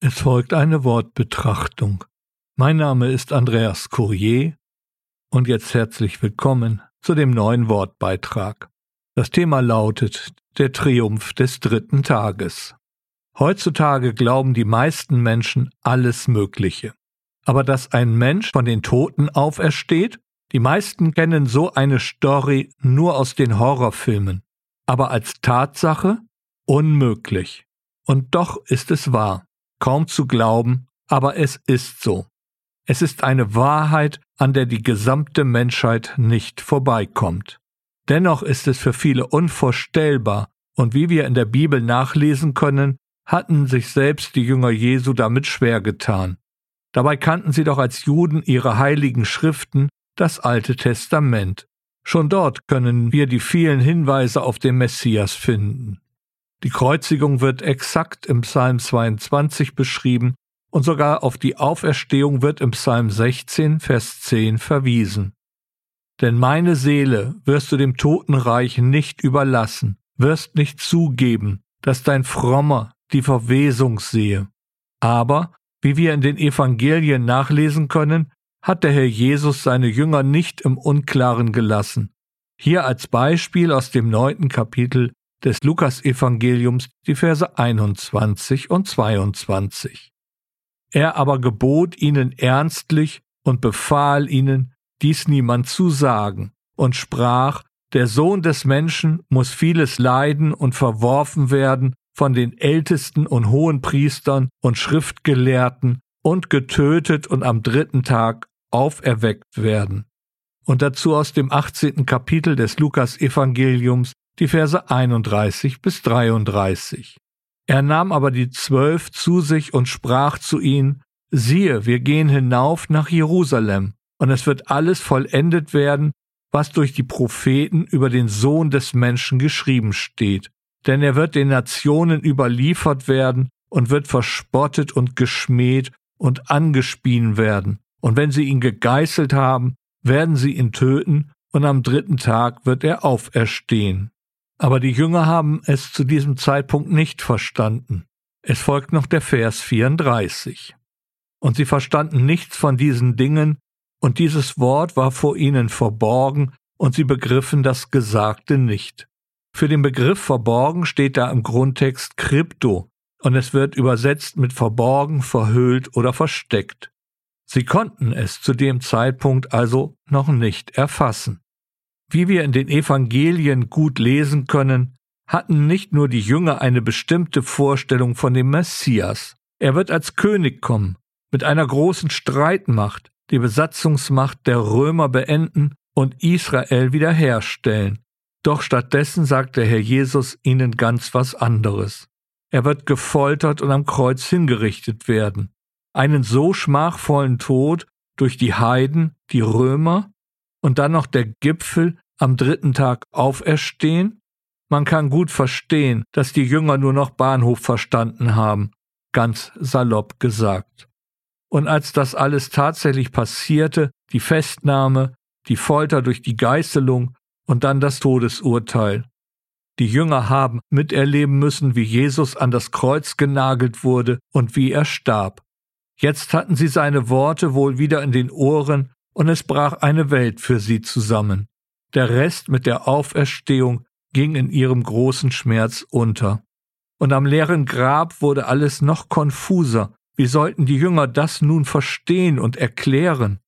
Es folgt eine Wortbetrachtung. Mein Name ist Andreas Courier und jetzt herzlich willkommen zu dem neuen Wortbeitrag. Das Thema lautet Der Triumph des dritten Tages. Heutzutage glauben die meisten Menschen alles Mögliche. Aber dass ein Mensch von den Toten aufersteht? Die meisten kennen so eine Story nur aus den Horrorfilmen. Aber als Tatsache? Unmöglich. Und doch ist es wahr kaum zu glauben, aber es ist so. Es ist eine Wahrheit, an der die gesamte Menschheit nicht vorbeikommt. Dennoch ist es für viele unvorstellbar, und wie wir in der Bibel nachlesen können, hatten sich selbst die Jünger Jesu damit schwer getan. Dabei kannten sie doch als Juden ihre heiligen Schriften, das Alte Testament. Schon dort können wir die vielen Hinweise auf den Messias finden. Die Kreuzigung wird exakt im Psalm 22 beschrieben und sogar auf die Auferstehung wird im Psalm 16, Vers 10 verwiesen. Denn meine Seele wirst du dem Totenreich nicht überlassen, wirst nicht zugeben, dass dein Frommer die Verwesung sehe. Aber, wie wir in den Evangelien nachlesen können, hat der Herr Jesus seine Jünger nicht im Unklaren gelassen. Hier als Beispiel aus dem neunten Kapitel des Lukasevangeliums die Verse 21 und 22. Er aber gebot ihnen ernstlich und befahl ihnen, dies niemand zu sagen, und sprach, der Sohn des Menschen muss vieles leiden und verworfen werden von den Ältesten und Hohenpriestern und Schriftgelehrten und getötet und am dritten Tag auferweckt werden. Und dazu aus dem 18. Kapitel des Lukas-Evangeliums die Verse 31 bis 33. Er nahm aber die Zwölf zu sich und sprach zu ihnen, siehe, wir gehen hinauf nach Jerusalem, und es wird alles vollendet werden, was durch die Propheten über den Sohn des Menschen geschrieben steht. Denn er wird den Nationen überliefert werden und wird verspottet und geschmäht und angespien werden. Und wenn sie ihn gegeißelt haben, werden sie ihn töten, und am dritten Tag wird er auferstehen. Aber die Jünger haben es zu diesem Zeitpunkt nicht verstanden. Es folgt noch der Vers 34. Und sie verstanden nichts von diesen Dingen, und dieses Wort war vor ihnen verborgen, und sie begriffen das Gesagte nicht. Für den Begriff verborgen steht da im Grundtext Krypto, und es wird übersetzt mit verborgen, verhüllt oder versteckt. Sie konnten es zu dem Zeitpunkt also noch nicht erfassen. Wie wir in den Evangelien gut lesen können, hatten nicht nur die Jünger eine bestimmte Vorstellung von dem Messias. Er wird als König kommen, mit einer großen Streitmacht, die Besatzungsmacht der Römer beenden und Israel wiederherstellen. Doch stattdessen sagt der Herr Jesus ihnen ganz was anderes. Er wird gefoltert und am Kreuz hingerichtet werden. Einen so schmachvollen Tod durch die Heiden, die Römer und dann noch der Gipfel am dritten Tag auferstehen? Man kann gut verstehen, dass die Jünger nur noch Bahnhof verstanden haben, ganz salopp gesagt. Und als das alles tatsächlich passierte, die Festnahme, die Folter durch die Geißelung und dann das Todesurteil. Die Jünger haben miterleben müssen, wie Jesus an das Kreuz genagelt wurde und wie er starb. Jetzt hatten sie seine Worte wohl wieder in den Ohren und es brach eine Welt für sie zusammen. Der Rest mit der Auferstehung ging in ihrem großen Schmerz unter. Und am leeren Grab wurde alles noch konfuser. Wie sollten die Jünger das nun verstehen und erklären?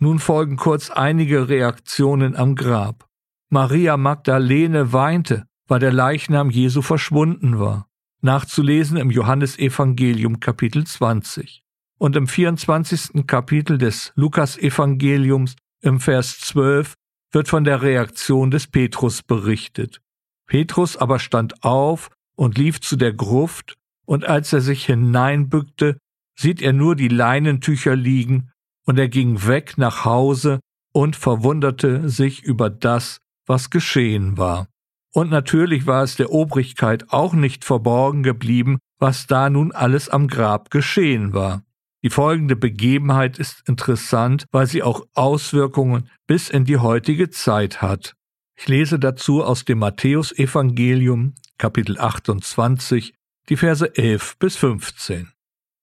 Nun folgen kurz einige Reaktionen am Grab. Maria Magdalene weinte, weil der Leichnam Jesu verschwunden war. Nachzulesen im Johannesevangelium Kapitel 20 und im 24. Kapitel des Lukasevangeliums im Vers 12 wird von der Reaktion des Petrus berichtet. Petrus aber stand auf und lief zu der Gruft, und als er sich hineinbückte, sieht er nur die Leinentücher liegen, und er ging weg nach Hause und verwunderte sich über das, was geschehen war. Und natürlich war es der Obrigkeit auch nicht verborgen geblieben, was da nun alles am Grab geschehen war. Die folgende Begebenheit ist interessant, weil sie auch Auswirkungen bis in die heutige Zeit hat. Ich lese dazu aus dem Matthäusevangelium, Kapitel 28, die Verse 11 bis 15.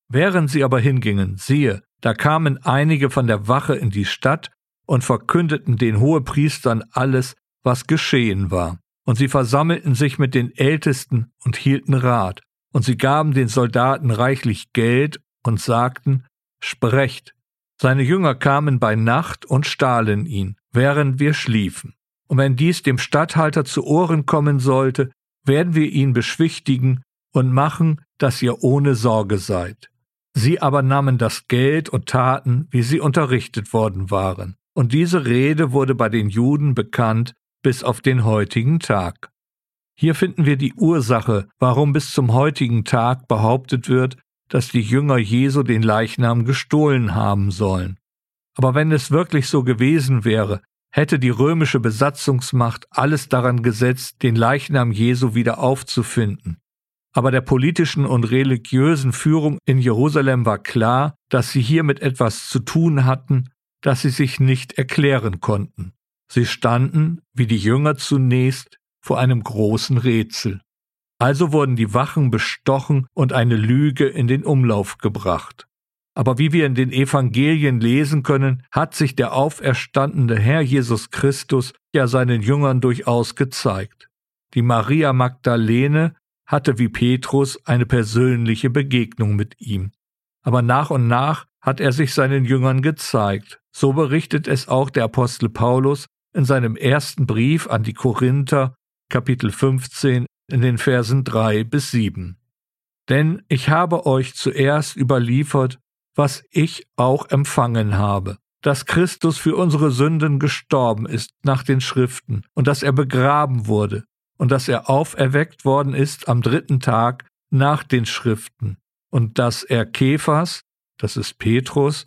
Während sie aber hingingen, siehe, da kamen einige von der Wache in die Stadt und verkündeten den Hohepriestern alles, was geschehen war. Und sie versammelten sich mit den Ältesten und hielten Rat. Und sie gaben den Soldaten reichlich Geld und sagten, Sprecht. Seine Jünger kamen bei Nacht und stahlen ihn, während wir schliefen. Und wenn dies dem Statthalter zu Ohren kommen sollte, werden wir ihn beschwichtigen und machen, dass ihr ohne Sorge seid. Sie aber nahmen das Geld und taten, wie sie unterrichtet worden waren. Und diese Rede wurde bei den Juden bekannt bis auf den heutigen Tag. Hier finden wir die Ursache, warum bis zum heutigen Tag behauptet wird, dass die Jünger Jesu den Leichnam gestohlen haben sollen. Aber wenn es wirklich so gewesen wäre, hätte die römische Besatzungsmacht alles daran gesetzt, den Leichnam Jesu wieder aufzufinden. Aber der politischen und religiösen Führung in Jerusalem war klar, dass sie hier mit etwas zu tun hatten, das sie sich nicht erklären konnten. Sie standen, wie die Jünger zunächst, vor einem großen Rätsel. Also wurden die Wachen bestochen und eine Lüge in den Umlauf gebracht. Aber wie wir in den Evangelien lesen können, hat sich der auferstandene Herr Jesus Christus ja seinen Jüngern durchaus gezeigt. Die Maria Magdalene hatte wie Petrus eine persönliche Begegnung mit ihm. Aber nach und nach hat er sich seinen Jüngern gezeigt. So berichtet es auch der Apostel Paulus in seinem ersten Brief an die Korinther, Kapitel 15, in den Versen 3 bis 7. Denn ich habe euch zuerst überliefert, was ich auch empfangen habe, dass Christus für unsere Sünden gestorben ist nach den Schriften und dass er begraben wurde und dass er auferweckt worden ist am dritten Tag nach den Schriften und dass er Kephas, das ist Petrus,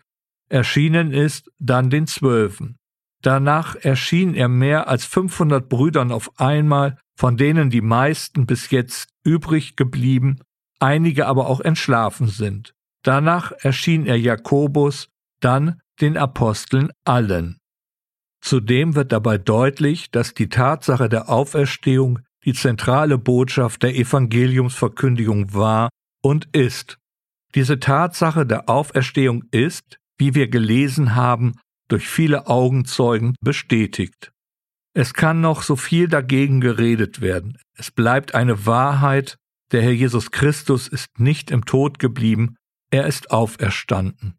erschienen ist dann den Zwölfen. Danach erschien er mehr als 500 Brüdern auf einmal, von denen die meisten bis jetzt übrig geblieben, einige aber auch entschlafen sind. Danach erschien er Jakobus, dann den Aposteln allen. Zudem wird dabei deutlich, dass die Tatsache der Auferstehung die zentrale Botschaft der Evangeliumsverkündigung war und ist. Diese Tatsache der Auferstehung ist, wie wir gelesen haben, durch viele Augenzeugen bestätigt. Es kann noch so viel dagegen geredet werden. Es bleibt eine Wahrheit, der Herr Jesus Christus ist nicht im Tod geblieben, er ist auferstanden.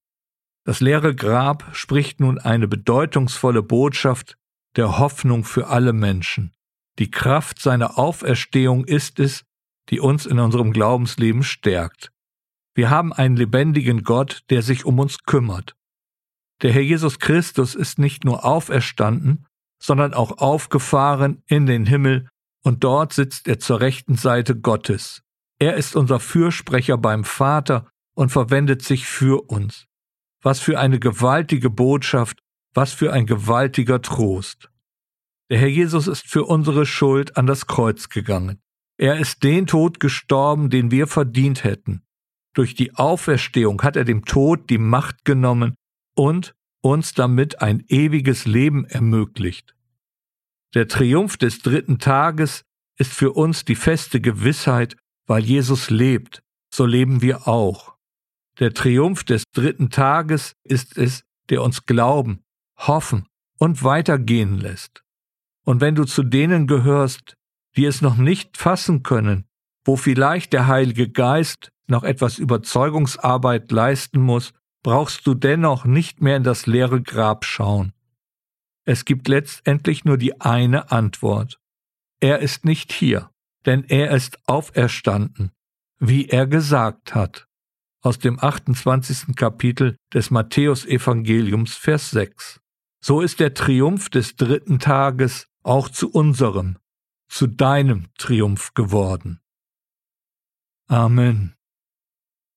Das leere Grab spricht nun eine bedeutungsvolle Botschaft der Hoffnung für alle Menschen. Die Kraft seiner Auferstehung ist es, die uns in unserem Glaubensleben stärkt. Wir haben einen lebendigen Gott, der sich um uns kümmert. Der Herr Jesus Christus ist nicht nur auferstanden, sondern auch aufgefahren in den Himmel, und dort sitzt er zur rechten Seite Gottes. Er ist unser Fürsprecher beim Vater und verwendet sich für uns. Was für eine gewaltige Botschaft, was für ein gewaltiger Trost. Der Herr Jesus ist für unsere Schuld an das Kreuz gegangen. Er ist den Tod gestorben, den wir verdient hätten. Durch die Auferstehung hat er dem Tod die Macht genommen und uns damit ein ewiges Leben ermöglicht. Der Triumph des dritten Tages ist für uns die feste Gewissheit, weil Jesus lebt, so leben wir auch. Der Triumph des dritten Tages ist es, der uns glauben, hoffen und weitergehen lässt. Und wenn du zu denen gehörst, die es noch nicht fassen können, wo vielleicht der Heilige Geist noch etwas Überzeugungsarbeit leisten muss, brauchst du dennoch nicht mehr in das leere Grab schauen. Es gibt letztendlich nur die eine Antwort. Er ist nicht hier, denn er ist auferstanden, wie er gesagt hat aus dem 28. Kapitel des Matthäusevangeliums Vers 6. So ist der Triumph des dritten Tages auch zu unserem, zu deinem Triumph geworden. Amen.